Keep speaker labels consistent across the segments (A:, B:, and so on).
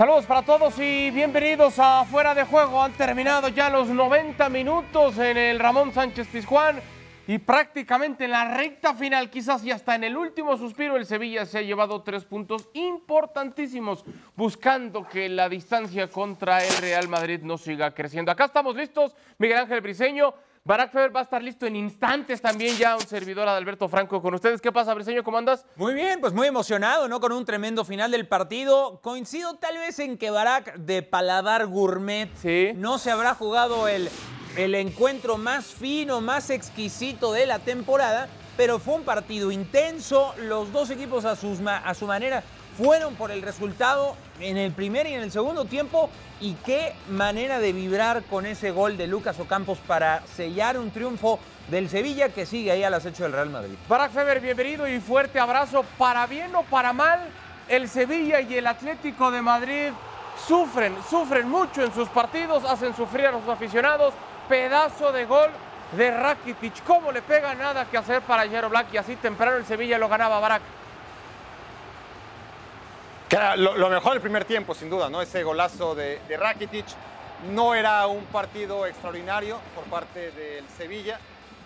A: Saludos para todos y bienvenidos a Fuera de Juego. Han terminado ya los 90 minutos en el Ramón Sánchez Pizjuán y prácticamente en la recta final, quizás y hasta en el último suspiro, el Sevilla se ha llevado tres puntos importantísimos, buscando que la distancia contra el Real Madrid no siga creciendo. Acá estamos listos, Miguel Ángel Briseño. Barack Feber va a estar listo en instantes también ya un servidor Adalberto Franco con ustedes. ¿Qué pasa, Briseño? ¿Cómo andas?
B: Muy bien, pues muy emocionado, ¿no? Con un tremendo final del partido. Coincido tal vez en que Barack de paladar gourmet
A: Sí.
B: no se habrá jugado el, el encuentro más fino, más exquisito de la temporada, pero fue un partido intenso. Los dos equipos a, sus ma- a su manera fueron por el resultado en el primer y en el segundo tiempo. Y qué manera de vibrar con ese gol de Lucas Ocampos para sellar un triunfo del Sevilla que sigue ahí al acecho del Real Madrid.
A: Barack Feber, bienvenido y fuerte abrazo. Para bien o para mal, el Sevilla y el Atlético de Madrid sufren, sufren mucho en sus partidos, hacen sufrir a los aficionados. Pedazo de gol de Rakitic. ¿Cómo le pega nada que hacer para Jero Black? Y así temprano el Sevilla lo ganaba Barack.
C: Lo, mejor del primer tiempo, sin duda, ¿no? Ese golazo de, Rakitic. No era un partido extraordinario por parte del Sevilla,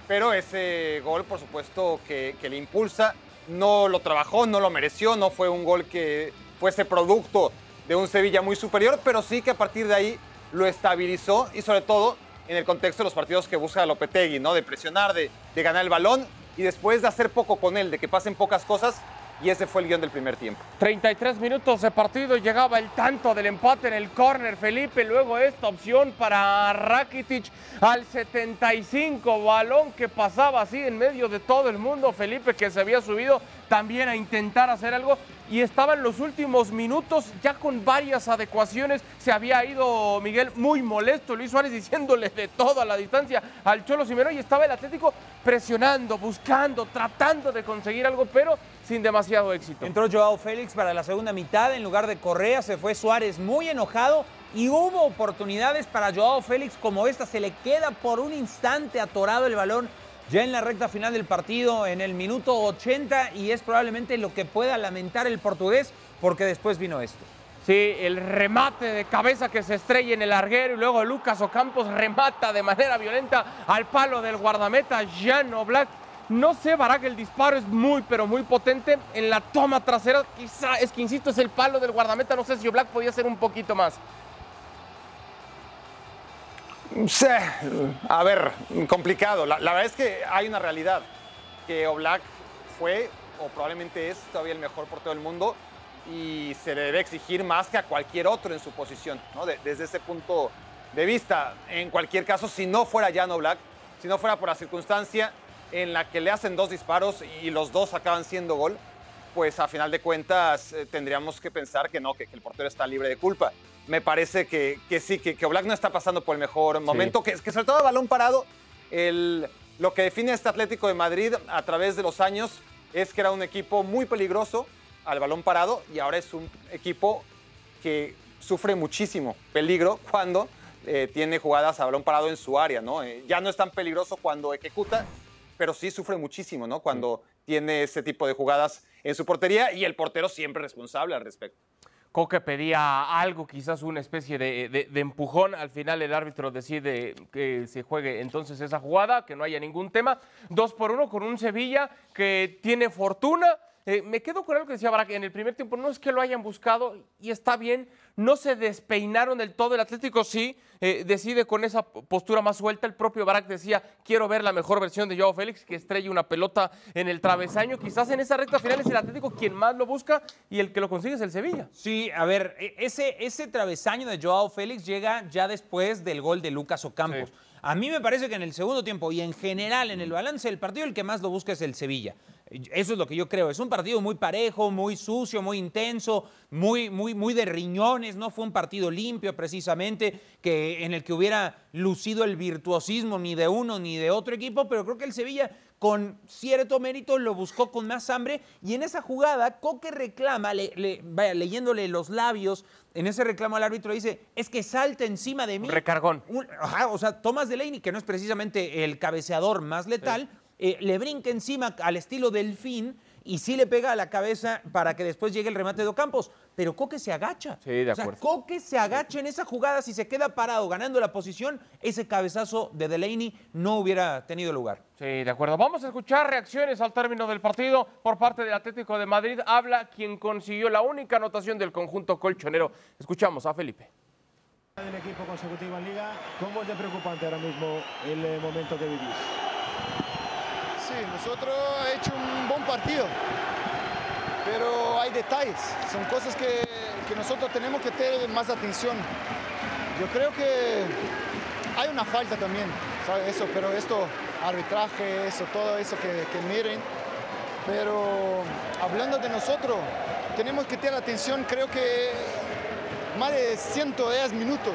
C: pero ese gol, por supuesto, que, le impulsa. No lo trabajó, no lo mereció, no fue un gol que fuese producto de un Sevilla muy superior, pero sí que a partir de ahí lo estabilizó y sobre todo en el contexto de los partidos que busca Lopetegui, ¿no? De presionar, de ganar el balón y después de hacer poco con él, de que pasen pocas cosas. Y ese fue el guion del primer tiempo.
A: 33 minutos de partido, llegaba el tanto del empate en el córner, Felipe, luego esta opción para Rakitic al 75, balón que pasaba así en medio de todo el mundo, Felipe que se había subido también a intentar hacer algo y estaba en los últimos minutos ya con varias adecuaciones, se había ido Miguel muy molesto, Luis Suárez diciéndole de todo a la distancia al Cholo Simeone y estaba el Atlético presionando, buscando, tratando de conseguir algo, pero sin demasiado éxito.
B: Entró Joao Félix para la segunda mitad en lugar de Correa, se fue Suárez muy enojado y hubo oportunidades para Joao Félix como esta, se le queda por un instante atorado el balón ya en la recta final del partido en el minuto 80 y es probablemente lo que pueda lamentar el portugués porque después vino esto.
A: Sí, el remate de cabeza que se estrella en el larguero y luego Lucas Ocampos remata de manera violenta al palo del guardameta Jan Oblak. No sé, Barak, el disparo es muy, pero muy potente. En la toma trasera, quizá, es que insisto, es el palo del guardameta. No sé si Oblak podía ser un poquito más.
C: Sí, a ver, complicado. La, verdad es que hay una realidad, que Oblak fue o probablemente es todavía el mejor portero del mundo y se le debe exigir más que a cualquier otro en su posición, ¿no? De- desde ese punto de vista. En cualquier caso, si no fuera Jan Oblak, si no fuera por la circunstancia en la que le hacen dos disparos y los dos acaban siendo gol, pues a final de cuentas eh, tendríamos que pensar que no, que, que el portero está libre de culpa. Me parece que, que sí, que, que Oblak no está pasando por el mejor momento, que, que sobre todo el balón parado, el, lo que define este Atlético de Madrid a través de los años es que era un equipo muy peligroso al balón parado y ahora es un equipo que sufre muchísimo peligro cuando eh, tiene jugadas a balón parado en su área, ¿no? Eh, ya no es tan peligroso cuando ejecuta, pero sí sufre muchísimo, ¿no? Cuando tiene ese tipo de jugadas en su portería y el portero siempre responsable al respecto.
A: Coque pedía algo, quizás una especie de, de- de empujón. Al final el árbitro decide que se juegue entonces esa jugada, que no haya ningún tema. Dos por uno con un Sevilla que tiene fortuna. Eh, me quedo con algo que decía Barak en el primer tiempo. No es que lo hayan buscado y está bien. No se despeinaron del todo. El Atlético sí eh, decide con esa postura más suelta. El propio Barak decía, quiero ver la mejor versión de Joao Félix, que estrella una pelota en el travesaño. Quizás en esa recta final es el Atlético quien más lo busca y el que lo consigue es el Sevilla.
B: Sí, a ver, e- ese, ese travesaño de Joao Félix llega ya después del gol de Lucas Ocampos.
A: Sí.
B: A mí me parece que en el segundo tiempo y en general en el balance del partido el que más lo busca es el Sevilla. Eso es lo que yo creo. Es un partido muy parejo, muy sucio, muy intenso, muy, muy, muy de riñones. No fue un partido limpio precisamente, que, en el que hubiera lucido el virtuosismo ni de uno ni de otro equipo, pero creo que el Sevilla con cierto mérito lo buscó con más hambre y en esa jugada Coque reclama, le- le- vaya, leyéndole los labios, en ese reclamo al árbitro dice, es que salta encima de mí.
A: Recargón.
B: Un- ajá, o sea, Thomas Delaney, que no es precisamente el cabeceador más letal, eh, le brinca encima al estilo delfín y sí le pega a la cabeza para que después llegue el remate de Ocampos. Pero Coque se agacha.
A: Sí, de
B: O sea,
A: acuerdo.
B: Coque se agacha en esa jugada. Si se queda parado ganando la posición, ese cabezazo de Delaney no hubiera tenido lugar.
A: Sí, de acuerdo. Vamos a escuchar reacciones al término del partido por parte del Atlético de Madrid. Habla quien consiguió la única anotación del conjunto colchonero. Escuchamos a Felipe.
D: del equipo consecutivo en Liga. ¿Cómo es de preocupante ahora mismo el eh, momento que vivís?
E: Nosotros hemos hecho un buen partido, pero hay detalles, son cosas que, que nosotros tenemos que tener más atención. Yo creo que hay una falta también, ¿sabe? Eso, pero esto, arbitraje, eso, todo eso que, miren. Pero hablando de nosotros, tenemos que tener atención, creo que más de 110 minutos.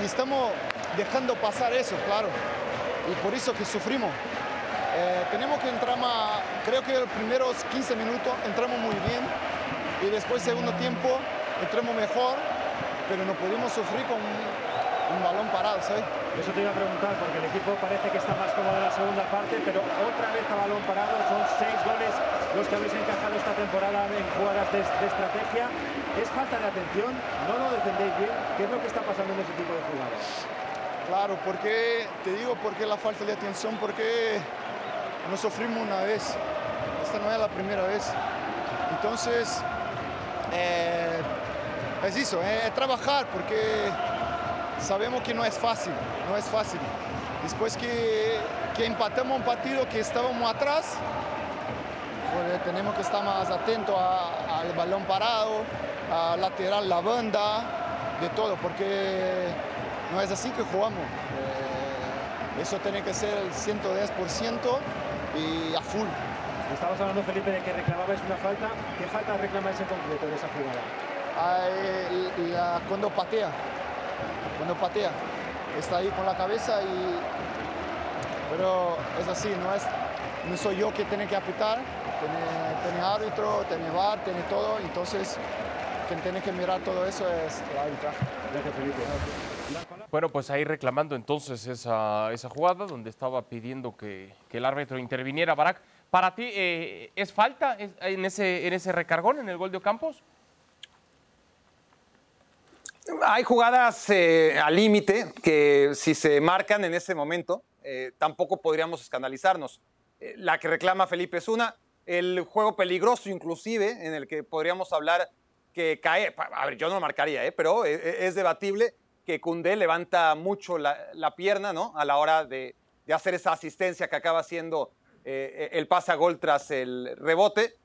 E: Y estamos dejando pasar eso, claro. Y por eso que sufrimos. Eh, tenemos que entrar más, creo que los primeros 15 minutos entramos muy bien y después segundo tiempo entramos mejor, pero no pudimos sufrir con un, balón parado, ¿sabes?
D: Eso te iba a preguntar porque el equipo parece que está más cómodo en la segunda parte, pero otra vez a balón parado. Son seis goles los que habéis encajado esta temporada en jugadas de, de estrategia. ¿Es falta de atención? ¿No lo defendéis bien? ¿Qué es lo que está pasando en ese tipo de jugadas?
E: Claro, porque te digo por qué la falta de atención, porque nos sufrimos una vez. Esta no es la primera vez. Entonces, eh, es eso, es, es trabajar, porque sabemos que no es fácil, no es fácil. Después que, que empatamos un partido que estábamos atrás, pues, tenemos que estar más atentos al balón parado, a lateral la banda, de todo, porque no es así que jugamos. Eh, eso tiene que ser el 110% y a full.
D: Estabas hablando, Felipe, de que reclamabais una falta. ¿Qué falta reclamáis en concreto de esa jugada?
E: La- cuando patea, cuando patea, está ahí con la cabeza y... Pero es así, no, es, no soy yo que tiene que apretar, tiene, tiene árbitro, tiene VAR, tiene todo, entonces quien tiene que mirar todo eso es el arbitraje.
D: Gracias, Felipe.
A: Bueno, pues ahí reclamando entonces esa, esa jugada donde estaba pidiendo que, que el árbitro interviniera. Barak, ¿para ti eh, es falta en ese, en ese recargón, en el gol de Ocampos?
C: Hay jugadas eh, al límite que si se marcan en ese momento, eh, tampoco podríamos escandalizarnos. Eh, la que reclama Felipe es una, el juego peligroso inclusive, en el que podríamos hablar que cae, a ver, yo no lo marcaría, ¿eh? pero eh, eh, es debatible que Cundé levanta mucho la, la pierna ¿no? a la hora de, de hacer esa asistencia que acaba siendo eh, el pase a gol tras el rebote.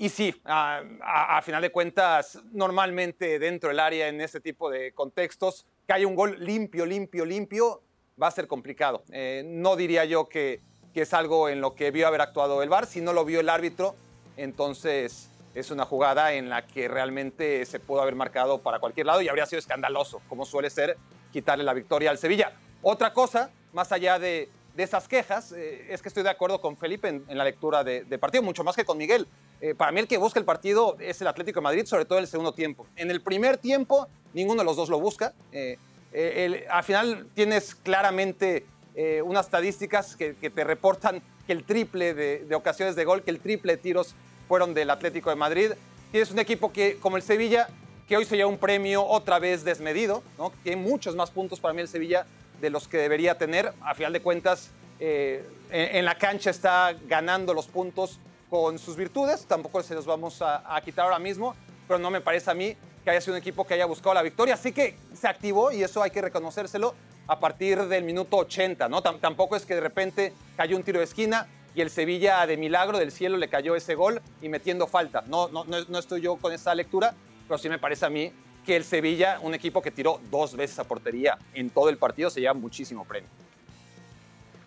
C: Y sí, a, a- a final de cuentas, normalmente dentro del área, en este tipo de contextos, haya un gol limpio, limpio, limpio, va a ser complicado. Eh, no diría yo que, que es algo en lo que vio haber actuado el VAR. Si no lo vio el árbitro, entonces es una jugada en la que realmente se pudo haber marcado para cualquier lado y habría sido escandaloso, como suele ser, quitarle la victoria al Sevilla. Otra cosa, más allá de, de esas quejas, eh, es que estoy de acuerdo con Felipe en, la lectura de, partido, mucho más que con Miguel. Eh, para mí el que busca el partido es el Atlético de Madrid, sobre todo en el segundo tiempo. En el primer tiempo, ninguno de los dos lo busca. Eh, al final tienes claramente unas estadísticas que, te reportan que el triple de ocasiones de gol, que el triple de tiros fueron del Atlético de Madrid. Tienes un equipo que, como el Sevilla, que hoy se lleva un premio otra vez desmedido, ¿no? Tiene muchos más puntos para mí el Sevilla de los que debería tener. A final de cuentas, eh, en, en la cancha está ganando los puntos con sus virtudes. Tampoco se los vamos a, a quitar ahora mismo, pero no me parece a mí que haya sido un equipo que haya buscado la victoria. Así que se activó y eso hay que reconocérselo a partir del minuto 80, ¿no? Tam- tampoco es que de repente cayó un tiro de esquina y el Sevilla de milagro del cielo le cayó ese gol y metiendo falta. No, no, no, estoy yo con esa lectura, pero sí me parece a mí que el Sevilla, un equipo que tiró dos veces a portería en todo el partido, se lleva muchísimo premio.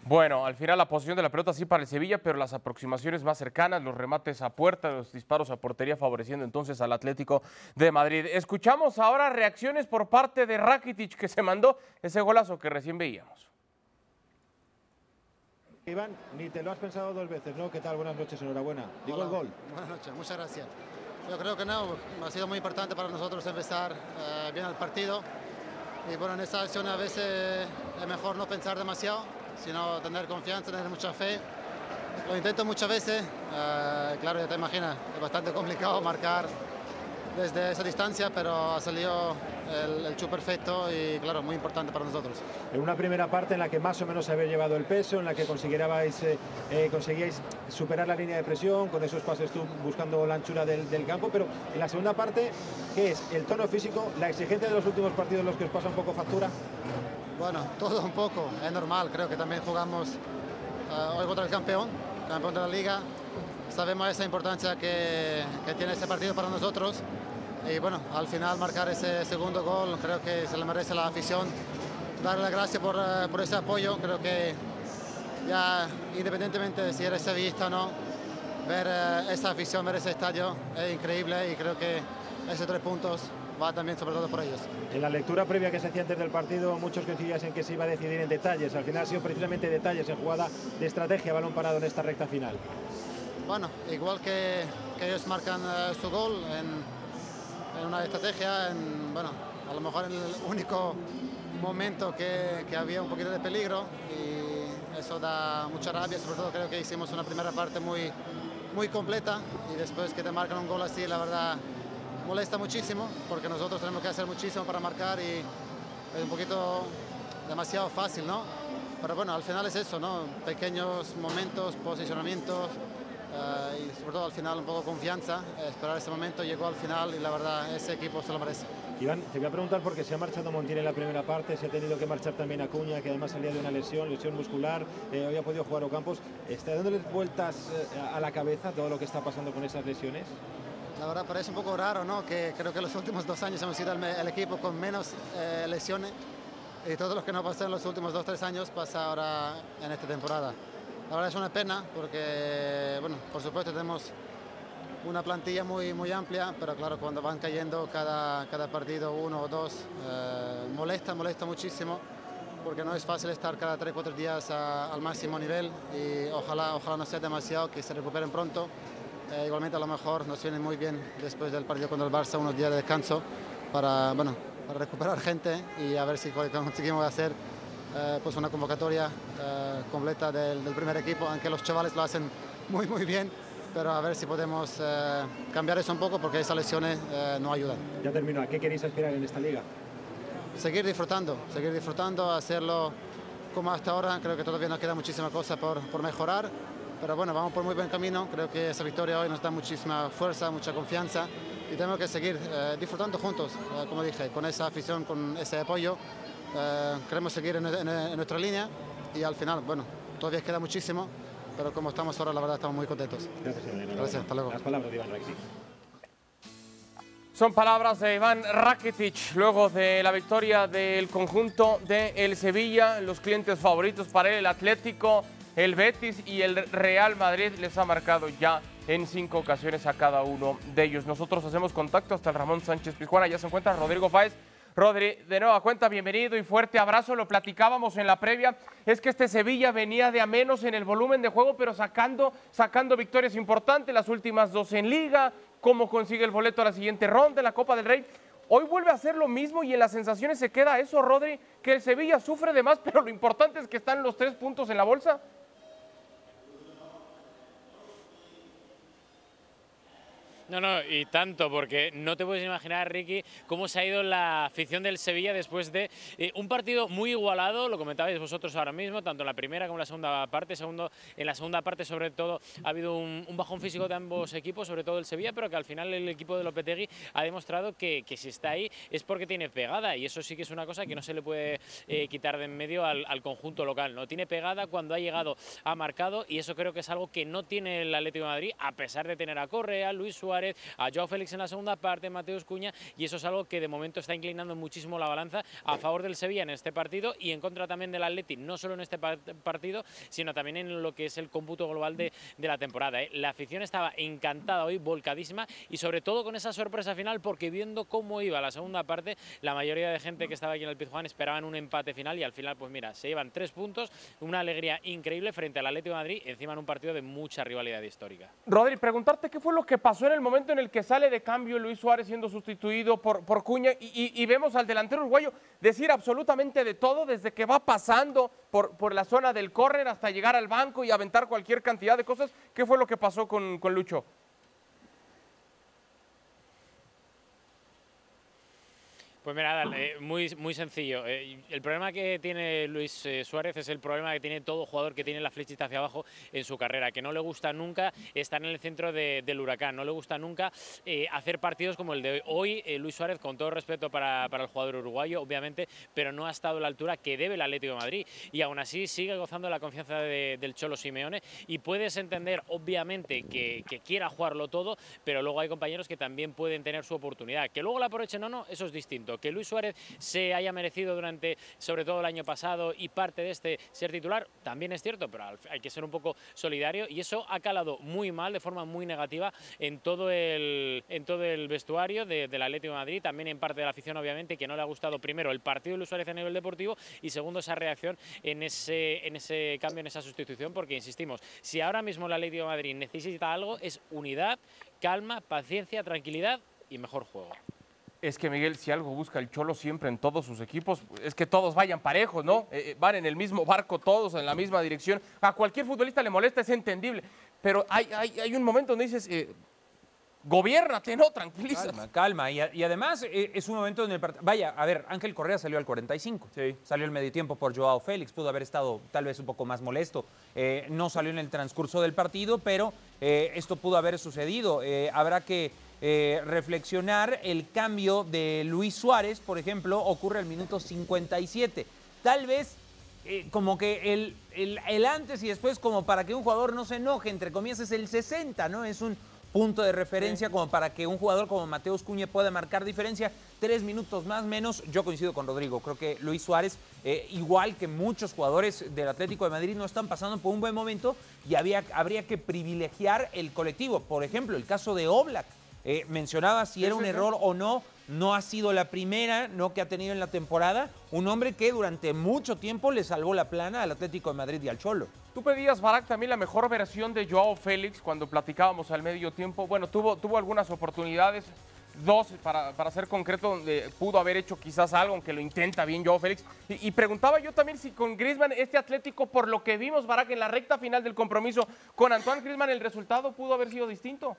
A: Bueno, al final la posición de la pelota sí para el Sevilla, pero las aproximaciones más cercanas, los remates a puerta, los disparos a portería favoreciendo entonces al Atlético de Madrid. Escuchamos ahora reacciones por parte de Rakitic que se mandó ese golazo que recién veíamos.
D: Iván, ni te lo has pensado dos veces, ¿no? ¿Qué tal? Buenas noches, enhorabuena. Digo el gol.
F: Buenas noches, muchas gracias. Yo creo que no, ha sido muy importante para nosotros empezar eh, bien el partido. Y bueno, en esta acción a veces es mejor no pensar demasiado, sino tener confianza, tener mucha fe lo intento muchas veces. eh, claro, ya te imaginas, es bastante complicado marcar desde esa distancia, pero ha salido el, el chu perfecto y claro, muy importante para nosotros.
D: En una primera parte en la que más o menos había llevado el peso, en la que conseguíais, eh, eh, conseguíais superar la línea de presión, con esos pases tú buscando la anchura del, del campo, pero en la segunda parte, ¿qué es? ¿El tono físico, la exigencia de los últimos partidos los que os pasa un poco factura?
F: Bueno, todo un poco, es normal, creo que también jugamos eh, hoy contra el campeón, campeón de la liga. Sabemos esa importancia que, que tiene este partido para nosotros y bueno, al final marcar ese segundo gol creo que se le merece la afición. Darle las gracias por, eh, por ese apoyo, creo que ya independientemente de si eres sevillista o no, ver eh, esa afición, ver ese estadio es increíble y creo que esos tres puntos va también sobre todo por ellos.
D: En la lectura previa que se hacía antes del partido, muchos coincidían en que se iba a decidir en detalles. Al final ha sido precisamente detalles en jugada de estrategia, balón parado en esta recta final.
F: Bueno, igual que, que ellos marcan eh, su gol en, en una estrategia, en, bueno, a lo mejor en el único momento que, que había un poquito de peligro y eso da mucha rabia, sobre todo creo que hicimos una primera parte muy, muy completa y después que te marcan un gol así, la verdad molesta muchísimo porque nosotros tenemos que hacer muchísimo para marcar y es un poquito demasiado fácil, ¿no? Pero bueno, al final es eso, ¿no? Pequeños momentos, posicionamientos eh, y sobre todo al final un poco confianza. Eh, esperar ese momento llegó al final y la verdad ese equipo se lo merece.
D: Iván, te voy a preguntar porque se ha marchado Montiel en la primera parte, se ha tenido que marchar también Acuña, que además salía de una lesión, lesión muscular, eh, hoy ha podido jugar Ocampos. ¿Está dándoles vueltas eh, a la cabeza todo lo que está pasando con esas lesiones?
F: La verdad parece un poco raro, ¿no? Que creo que los últimos dos años hemos sido el, equipo con menos eh, lesiones y todo lo que no pasó en los últimos dos tres años pasa ahora en esta temporada. La verdad es una pena porque, bueno, por supuesto tenemos una plantilla muy, muy amplia, pero claro, cuando van cayendo cada, cada partido uno o dos, eh, molesta, molesta muchísimo porque no es fácil estar cada 3-4 días al máximo nivel y ojalá, ojalá no sea demasiado, que se recuperen pronto. Eh, igualmente a lo mejor nos viene muy bien después del partido contra el Barça unos días de descanso para, bueno, para recuperar gente y a ver si co- conseguimos hacer eh, pues una convocatoria eh, completa del, del primer equipo, aunque los chavales lo hacen muy muy bien, pero a ver si podemos eh, cambiar eso un poco porque esas lesiones no ayudan.
D: Ya terminó. ¿A qué queréis aspirar en esta liga?
F: seguir disfrutando, seguir disfrutando, hacerlo como hasta ahora. Creo que todavía nos queda muchísima cosa por, por mejorar, pero bueno, vamos por muy buen camino. Creo que esa victoria hoy nos da muchísima fuerza, mucha confianza y tenemos que seguir disfrutando juntos, como dije, con esa afición, con ese apoyo. Eh, queremos seguir en, en- en nuestra línea y al final, bueno, todavía queda muchísimo, pero como estamos ahora, la verdad, estamos muy contentos.
D: Gracias, enhorabuena.
F: Gracias, hasta luego.
D: Las palabras de Iván Rakitic.
A: Son palabras de Iván Rakitic luego de la victoria del conjunto de el Sevilla. Los clientes favoritos para él, el Atlético, el Betis y el Real Madrid les ha marcado ya en cinco ocasiones a cada uno de ellos. Nosotros hacemos contacto hasta el Ramón Sánchez Pizjuana. Ya se encuentra Rodrigo Fáez. Rodri, de nueva cuenta, bienvenido y fuerte abrazo. Lo platicábamos en la previa. Es que este Sevilla venía de a menos en el volumen de juego, pero sacando, sacando victorias importantes, las últimas dos en Liga, cómo consigue el boleto a la siguiente ronda en la Copa del Rey. Hoy vuelve a hacer lo mismo y en las sensaciones se queda eso, Rodri, que el Sevilla sufre de más, pero lo importante es que están los tres puntos en la bolsa.
G: No, no, y tanto, porque no te puedes imaginar, Ricky, cómo se ha ido la afición del Sevilla después de eh, un partido muy igualado, lo comentabais vosotros ahora mismo, tanto en la primera como en la segunda parte. Segundo, en la segunda parte, sobre todo, ha habido un, bajón físico de ambos equipos, sobre todo el Sevilla, pero que al final el equipo de Lopetegui ha demostrado que, que si está ahí es porque tiene pegada, y eso sí que es una cosa que no se le puede eh, quitar de en medio al, al conjunto local. No tiene pegada cuando ha llegado, ha marcado, y eso creo que es algo que no tiene el Atlético de Madrid, a pesar de tener a Correa, Luis Suárez, a Joao Félix en la segunda parte, Mateus Cuña, y eso es algo que de momento está inclinando muchísimo la balanza a favor del Sevilla en este partido y en contra también del Atleti, no solo en este par- partido, sino también en lo que es el cómputo global de, de la temporada. ¿eh? La afición estaba encantada hoy, volcadísima, y sobre todo con esa sorpresa final, porque viendo cómo iba la segunda parte, la mayoría de gente que estaba aquí en el Pizjuán esperaban un empate final y al final, pues mira, se llevan tres puntos, una alegría increíble frente al Atlético de Madrid, encima en un partido de mucha rivalidad histórica.
A: Rodri, preguntarte qué fue lo que pasó en el momento momento en el que sale de cambio Luis Suárez siendo sustituido por, por Cuña y, vemos al delantero uruguayo decir absolutamente de todo desde que va pasando por, por la zona del córner hasta llegar al banco y aventar cualquier cantidad de cosas. ¿Qué fue lo que pasó con, con Lucho?
G: Pues mira, Adal, eh, muy, muy sencillo. Eh, el problema que tiene Luis eh, Suárez es el problema que tiene todo jugador que tiene la flechita hacia abajo en su carrera, que no le gusta nunca estar en el centro de- del huracán, no le gusta nunca hacer partidos como el de hoy. Hoy Luis Suárez, con todo respeto para, para el jugador uruguayo, obviamente, pero no ha estado a la altura que debe el Atlético de Madrid y aún así sigue gozando la confianza de- del Cholo Simeone y puedes entender, obviamente, que, que quiera jugarlo todo, pero luego hay compañeros que también pueden tener su oportunidad. Que luego la aprovechen o no, eso es distinto. Que Luis Suárez se haya merecido durante, sobre todo el año pasado y parte de este ser titular, también es cierto, pero hay que ser un poco solidario y eso ha calado muy mal, de forma muy negativa, en todo el, en todo el vestuario de- del Atlético de Madrid, también en parte de la afición, obviamente, que no le ha gustado primero el partido de Luis Suárez a nivel deportivo y segundo esa reacción en ese, en ese cambio, en esa sustitución, porque insistimos, si ahora mismo el Atlético de Madrid necesita algo, es unidad, calma, paciencia, tranquilidad y mejor juego.
A: Es que Miguel, si algo busca el Cholo siempre en todos sus equipos, es que todos vayan parejos, ¿no? Eh, eh, van en el mismo barco todos, en la misma dirección. A cualquier futbolista le molesta, es entendible. Pero hay, hay, hay un momento donde dices, eh, gobiérnate, ¿no? Tranquiliza.
B: Calma, calma. Y, a- y además eh, es un momento en el partido. Vaya, a ver, Ángel Correa salió al 45.
A: Sí.
B: Salió el medio tiempo por Joao Félix. Pudo haber estado tal vez un poco más molesto. Eh, no salió en el transcurso del partido, pero eh, esto pudo haber sucedido. Habrá que eh, reflexionar. El cambio de Luis Suárez, por ejemplo, ocurre al minuto 57. Tal vez eh, como que el, el- el antes y después, como para que un jugador no se enoje, entre comillas, es el 60, ¿no? Es un punto de referencia como para que un jugador como Mateus Cuña pueda marcar diferencia. Tres minutos más, menos. Yo coincido con Rodrigo. Creo que Luis Suárez, eh, igual que muchos jugadores del Atlético de Madrid, no están pasando por un buen momento y había, habría que privilegiar el colectivo. Por ejemplo, el caso de Oblak. Eh, mencionaba si era un error o no. No ha sido la primera, no que ha tenido en la temporada. Un hombre que durante mucho tiempo le salvó la plana al Atlético de Madrid y al Cholo.
A: Tú pedías, Barak, también la mejor versión de Joao Félix cuando platicábamos al medio tiempo. Bueno, tuvo, tuvo algunas oportunidades, dos para, para ser concreto, donde pudo haber hecho quizás algo, aunque lo intenta bien Joao Félix. Y, y preguntaba yo también si con Griezmann, este Atlético, por lo que vimos, Barak, en la recta final del compromiso con Antoine Griezmann, el resultado pudo haber sido distinto.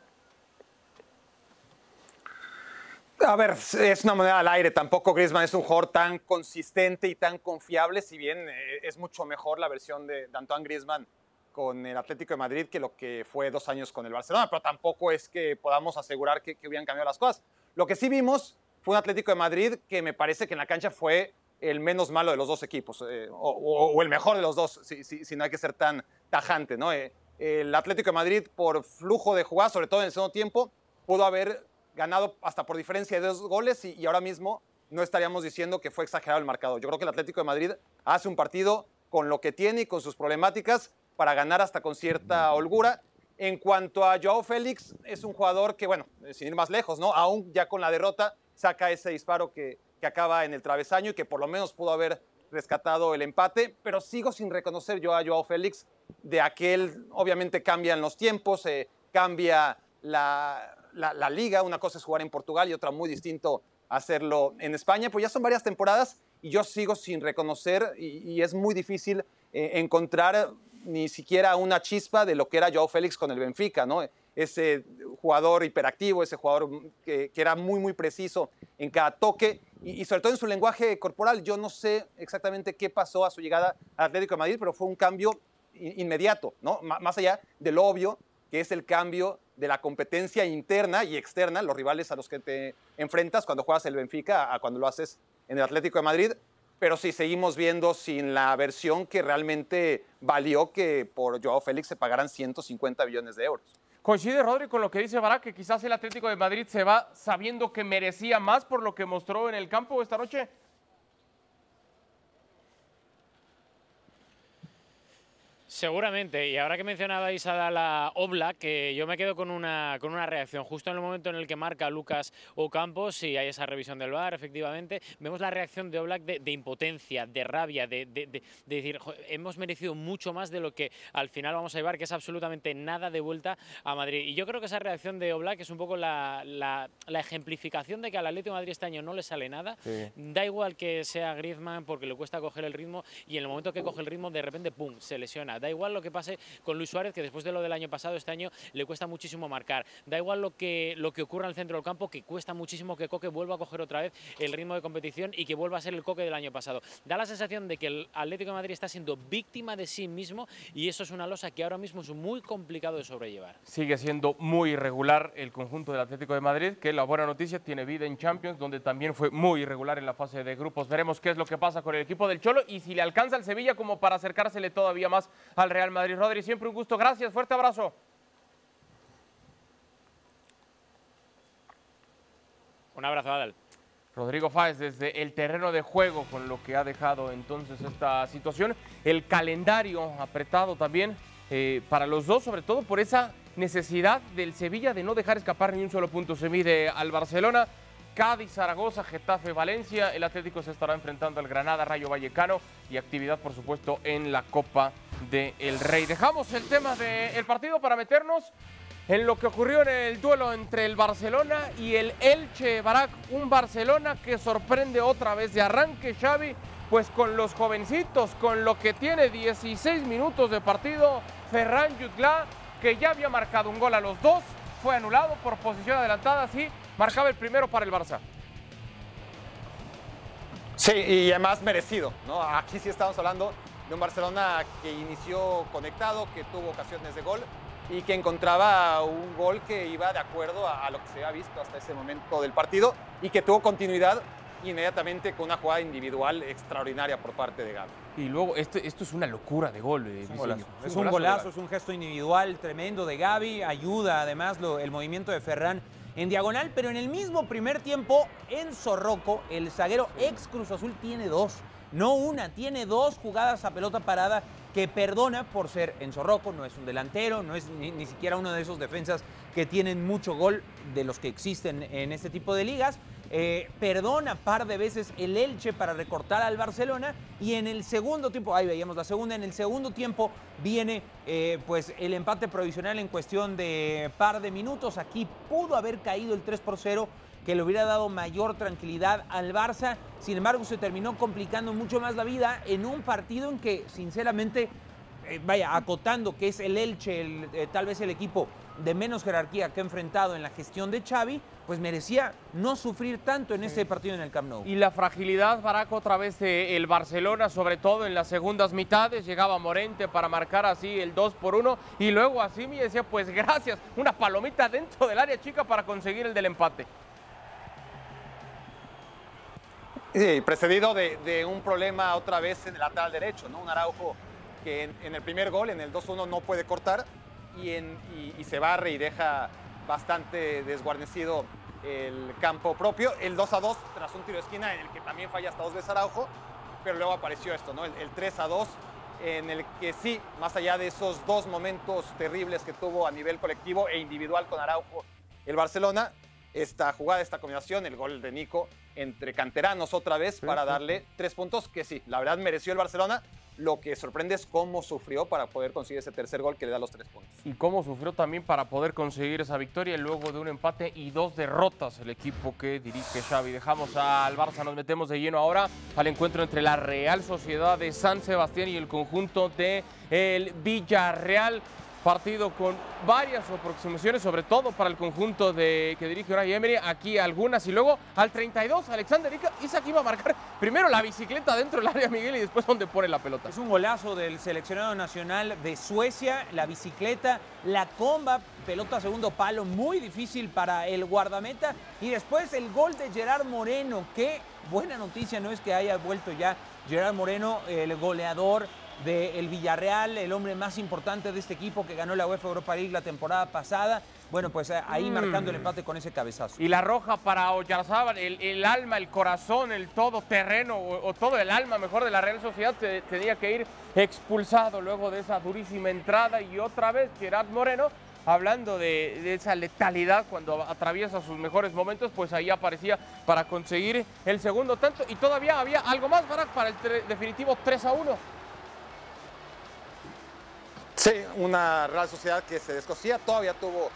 C: A ver, es una moneda al aire. Tampoco Griezmann es un jugador tan consistente y tan confiable, si bien eh, es mucho mejor la versión de, Antoine Griezmann con el Atlético de Madrid que lo que fue dos años con el Barcelona, pero tampoco es que podamos asegurar que, que hubieran cambiado las cosas. Lo que sí vimos fue un Atlético de Madrid que me parece que en la cancha fue el menos malo de los dos equipos, eh, o, o- o el mejor de los dos, si, si- si no hay que ser tan tajante. ¿no? Eh, el Atlético de Madrid, por flujo de jugada, sobre todo en el segundo tiempo, pudo haber ganado hasta por diferencia de dos goles y, ahora mismo no estaríamos diciendo que fue exagerado el marcador. Yo creo que el Atlético de Madrid hace un partido con lo que tiene y con sus problemáticas para ganar hasta con cierta holgura. En cuanto a Joao Félix, es un jugador que, bueno, eh, sin ir más lejos, ¿no? Aún ya con la derrota, saca ese disparo que, que acaba en el travesaño y que por lo menos pudo haber rescatado el empate, pero sigo sin reconocer yo a Joao Félix de aquel, obviamente cambian los tiempos, eh, cambia la, la- liga, una cosa es jugar en Portugal y otra muy distinto hacerlo en España, pues ya son varias temporadas y yo sigo sin reconocer y, es muy difícil eh, encontrar ni siquiera una chispa de lo que era Joao Félix con el Benfica, ¿no? Ese jugador hiperactivo, ese jugador que, era muy, muy preciso en cada toque y, sobre todo en su lenguaje corporal. Yo no sé exactamente qué pasó a su llegada al Atlético de Madrid, pero fue un cambio in- inmediato, ¿no? Más allá de lo obvio que es el cambio de la competencia interna y externa, los rivales a los que te enfrentas cuando juegas el Benfica a cuando lo haces en el Atlético de Madrid. Pero sí, seguimos viendo sin la versión que realmente valió que por Joao Félix se pagaran 150 millones de euros.
A: Coincide Rodri con lo que dice Barak, que quizás el Atlético de Madrid se va sabiendo que merecía más por lo que mostró en el campo esta noche.
G: Seguramente, y ahora que mencionabais a la Oblak, que yo me quedo con una, con una reacción. Justo en el momento en el que marca Lucas Ocampos, y hay esa revisión del VAR, efectivamente, vemos la reacción de Oblak de, impotencia, de rabia, de, de, decir, hemos merecido mucho más de lo que al final vamos a llevar, que es absolutamente nada de vuelta a Madrid. Y yo creo que esa reacción de Oblak es un poco la, la, ejemplificación de que al Atlético de Madrid este año no le sale nada. Da igual que sea Griezmann porque le cuesta coger el ritmo, y en el momento que coge el ritmo, de repente, ¡pum!, se lesiona Da igual lo que pase con Luis Suárez, que después de lo del año pasado, este año le cuesta muchísimo marcar. Da igual lo que, lo que ocurra en el centro del campo, que cuesta muchísimo que Coque vuelva a coger otra vez el ritmo de competición y que vuelva a ser el Coque del año pasado. Da la sensación de que el Atlético de Madrid está siendo víctima de sí mismo y eso es una losa que ahora mismo es muy complicado de sobrellevar.
A: Sigue siendo muy irregular el conjunto del Atlético de Madrid, que la buena noticia tiene vida en Champions, donde también fue muy irregular en la fase de grupos. Veremos qué es lo que pasa con el equipo del Cholo y si le alcanza el Sevilla como para acercársele todavía más al Real Madrid. Rodri, siempre un gusto. Gracias, fuerte abrazo.
G: Un abrazo, Adel.
A: Rodrigo Fáez desde el terreno de juego con lo que ha dejado entonces esta situación. El calendario apretado también eh, para los dos, sobre todo por esa necesidad del Sevilla de no dejar escapar ni un solo punto. Se mide al Barcelona. Cádiz, Zaragoza, Getafe, Valencia. El Atlético se estará enfrentando al Granada, Rayo Vallecano y actividad, por supuesto, en la Copa del Rey. Dejamos el tema del partido para meternos en lo que ocurrió en el duelo entre el Barcelona y el Elche Barak. Un Barcelona que sorprende otra vez de arranque, Xavi, pues con los jovencitos, con lo que tiene 16 minutos de partido, Ferran Jutla, que ya había marcado un gol a los dos, fue anulado por posición adelantada, sí, marcaba el primero para el Barça.
C: Sí, y además merecido, ¿no? Aquí sí estamos hablando de un Barcelona que inició conectado, que tuvo ocasiones de gol y que encontraba un gol que iba de acuerdo a, lo que se había visto hasta ese momento del partido y que tuvo continuidad inmediatamente con una jugada individual extraordinaria por parte de Gaby.
A: Y luego, esto, esto es una locura de gol.
B: es un golazo, es un, golazo, es un gesto individual tremendo de Gaby, ayuda además el movimiento de Ferran en diagonal, pero en el mismo primer tiempo, en Zorroco, el zaguero ex Cruz Azul tiene dos. No una, tiene dos jugadas a pelota parada que perdona por ser en Zorroco, no es un delantero, no es ni, siquiera uno de esos defensas que tienen mucho gol de los que existen en este tipo de ligas. Eh, perdona par de veces el Elche para recortar al Barcelona y en el segundo tiempo, ahí veíamos la segunda, en el segundo tiempo viene eh, pues el empate provisional en cuestión de par de minutos. Aquí pudo haber caído el 3 por 0 que le hubiera dado mayor tranquilidad al Barça. Sin embargo, se terminó complicando mucho más la vida en un partido en que, sinceramente, eh, vaya, acotando que es el Elche, eh, tal vez el equipo de menos jerarquía que ha enfrentado en la gestión de Xavi, pues merecía no sufrir tanto en ese partido en el Camp Nou.
A: Y la fragilidad, Baraco, otra vez el Barcelona, sobre todo en las segundas mitades, llegaba Morente para marcar así el 2 por 1 y luego así me decía, pues gracias, una palomita dentro del área chica para conseguir el del empate.
C: Sí, precedido de, un problema otra vez en el lateral derecho, ¿no? Un Araujo que en, el primer gol, en el 2-1, no puede cortar y, se barre y deja bastante desguarnecido el campo propio. El 2-2 tras un tiro de esquina en el que también falla hasta dos veces Araujo, pero luego apareció esto, ¿no? El, el 3-2 en el que sí, más allá de esos dos momentos terribles que tuvo a nivel colectivo e individual con Araujo, el Barcelona, esta jugada, esta combinación, el gol de Nico, entre canteranos otra vez para darle tres puntos que sí, la verdad mereció el Barcelona. Lo que sorprende es cómo sufrió para poder conseguir ese tercer gol que le da los tres puntos.
A: Y cómo sufrió también para poder conseguir esa victoria luego de un empate y dos derrotas el equipo que dirige Xavi. Dejamos al Barça, nos metemos de lleno ahora al encuentro entre la Real Sociedad de San Sebastián y el conjunto de el Villarreal. Partido con varias aproximaciones, sobre todo para el conjunto de, que dirige Unai Emery. Aquí algunas y luego al 32, Alexander Isaac iba a marcar primero la bicicleta dentro del área Miguel y después donde pone la pelota.
B: Es un golazo del seleccionado nacional de Suecia, la bicicleta, la comba, pelota segundo palo, muy difícil para el guardameta. Y después el gol de Gerard Moreno, qué buena noticia, no es que haya vuelto ya Gerard Moreno, el goleador del Villarreal, el hombre más importante de este equipo que ganó la UEFA Europa League la temporada pasada. Bueno, pues eh, ahí
A: Mm.
B: marcando el empate con ese cabezazo.
A: Y la roja para Oyarzábal, el, el alma, el corazón, el todo terreno o, o todo el alma mejor de la Real Sociedad te- tenía que ir expulsado luego de esa durísima entrada y otra vez Gerard Moreno hablando de, de esa letalidad cuando atraviesa sus mejores momentos, pues ahí aparecía para conseguir el segundo tanto y todavía había algo más Barak, para el definitivo 3 a 1.
C: Sí, una Real Sociedad que se descosía, todavía tuvo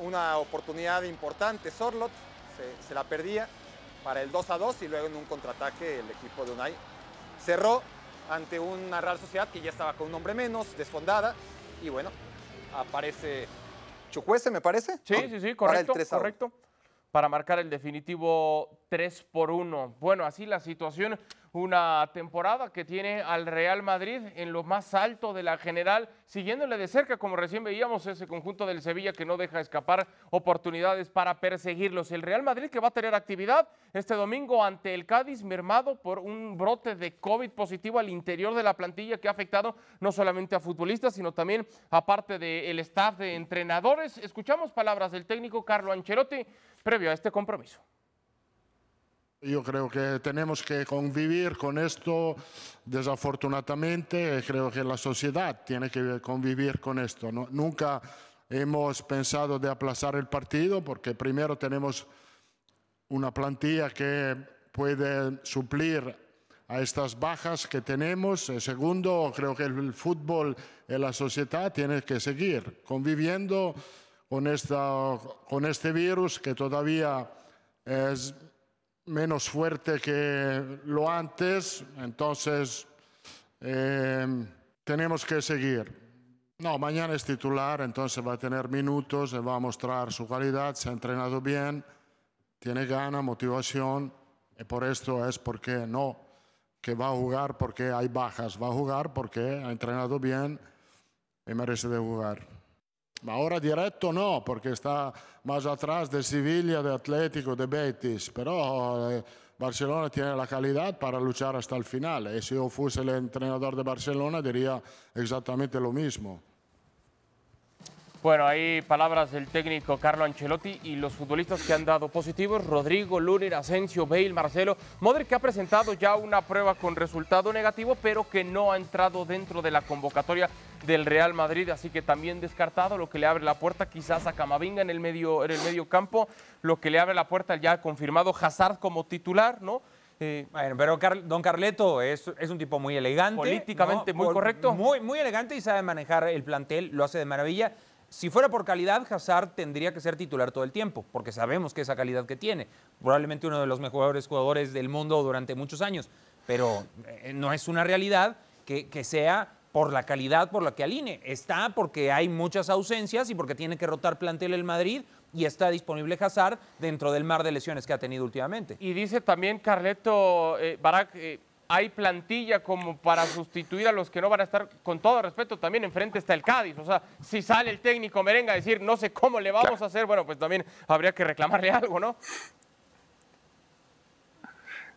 C: una oportunidad importante Sorlot, se, se la perdía para el 2 a 2 y luego en un contraataque el equipo de Unai cerró ante una Real Sociedad que ya estaba con un hombre menos, desfondada y bueno, aparece Chucuese, me parece.
A: Sí,
C: ¿no?
A: sí, sí,
C: Para el
A: correcto,
C: 3 a 1.
A: correcto. Para marcar el definitivo 3 por 1. Bueno, así la situación, una temporada que tiene al Real Madrid en lo más alto de la general, siguiéndole de cerca, como recién veíamos, ese conjunto del Sevilla que no deja escapar oportunidades para perseguirlos. El Real Madrid que va a tener actividad este domingo ante el Cádiz, mermado por un brote de COVID positivo al interior de la plantilla que ha afectado no solamente a futbolistas, sino también a parte del staff de entrenadores. Escuchamos palabras del técnico Carlo Ancelotti previo a este compromiso.
H: Yo creo que tenemos que convivir con esto, desafortunadamente, creo que la sociedad tiene que convivir con esto. ¿no? Nunca hemos pensado de aplazar el partido porque primero tenemos una plantilla que puede suplir a estas bajas que tenemos. Segundo, creo que el fútbol y la sociedad tienen que seguir conviviendo con, esta, con este virus que todavía es menos fuerte que lo antes, entonces eh, tenemos que seguir. No, mañana es titular, entonces va a tener minutos, va a mostrar su calidad, se ha entrenado bien, tiene gana, motivación, y por esto es porque no, que va a jugar porque hay bajas, va a jugar porque ha entrenado bien y merece de jugar. Ahora directo no, porque está más atrás de Sevilla, de Atlético, de Betis, pero eh, Barcelona tiene la calidad para luchar hasta el final. Y si yo fuese el entrenador de Barcelona diría exactamente lo mismo.
A: Bueno, ahí palabras del técnico Carlo Ancelotti y los futbolistas que han dado positivos, Rodrigo, Luner, Asensio, Bale, Marcelo, Modric que ha presentado ya una prueba con resultado negativo, pero que no ha entrado dentro de la convocatoria del Real Madrid, así que también descartado, lo que le abre la puerta quizás a Camavinga en el medio, en el medio campo, lo que le abre la puerta ya confirmado Hazard como titular, ¿no? Eh,
B: Bueno, pero Car- Don Carleto es, es un tipo muy elegante.
A: Políticamente muy correcto.
B: Muy, muy elegante y sabe manejar el plantel, lo hace de maravilla. Si fuera por calidad, Hazard tendría que ser titular todo el tiempo, porque sabemos que esa calidad que tiene. Probablemente uno de los mejores jugadores del mundo durante muchos años. Pero eh, no es una realidad que, sea por la calidad por la que aline. Está porque hay muchas ausencias y porque tiene que rotar plantel el Madrid y está disponible Hazard dentro del mar de lesiones que ha tenido últimamente.
A: Y dice también Carleto eh, Barak, eh, hay plantilla como para sustituir a los que no van a estar, con todo respeto, también enfrente está el Cádiz. O sea, si sale el técnico merenga a decir, no sé cómo le vamos a hacer, bueno, pues también habría que reclamarle algo, ¿no?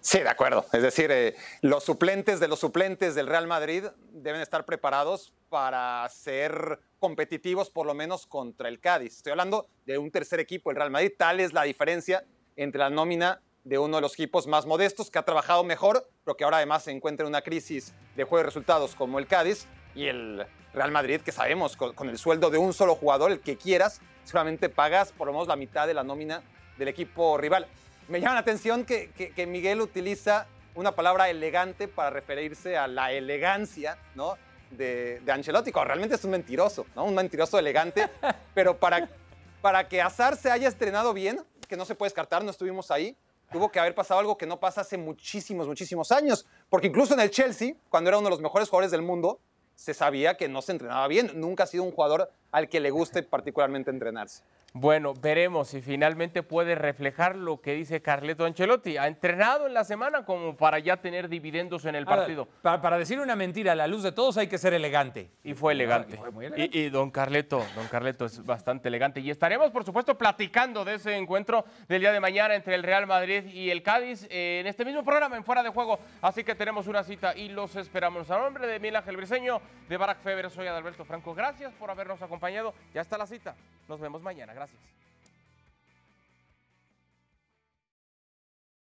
C: Sí, de acuerdo. Es decir, eh, los suplentes de los suplentes del Real Madrid deben estar preparados para ser competitivos por lo menos contra el Cádiz. Estoy hablando de un tercer equipo, el Real Madrid. Tal es la diferencia entre la nómina de uno de los equipos más modestos, que ha trabajado mejor, pero que ahora además se encuentra en una crisis de juego de resultados como el Cádiz, y el Real Madrid, que sabemos, con, con el sueldo de un solo jugador, el que quieras, solamente pagas por lo menos la mitad de la nómina del equipo rival. Me llama la atención que, que- que Miguel utiliza una palabra elegante para referirse a la elegancia, ¿no? De, de Ancelotti, realmente es un mentiroso, ¿no? Un mentiroso elegante, pero para, para que Azar se haya estrenado bien, que no se puede descartar, no estuvimos ahí, tuvo que haber pasado algo que no pasa hace muchísimos, muchísimos años, porque incluso en el Chelsea, cuando era uno de los mejores jugadores del mundo, se sabía que no se entrenaba bien, nunca ha sido un jugador al que le guste particularmente entrenarse.
A: Bueno, veremos si finalmente puede reflejar lo que dice Carleto Ancelotti. Ha entrenado en la semana como para ya tener dividendos en el
B: Ahora,
A: partido.
B: pa- para, decir una mentira a la luz de todos hay que ser elegante.
A: Y fue elegante.
B: fue muy elegante.
A: Y, y don Carleto, don Carleto es bastante elegante. Y estaremos, por supuesto, platicando de ese encuentro del día de mañana entre el Real Madrid y el Cádiz eh, en este mismo programa, en Fuera de Juego. Así que tenemos una cita y los esperamos. A nombre de Miguel Ángel Briseño, de Barack Feber, soy Adalberto Franco. Gracias por habernos Ya está la cita. Nos vemos mañana. Gracias.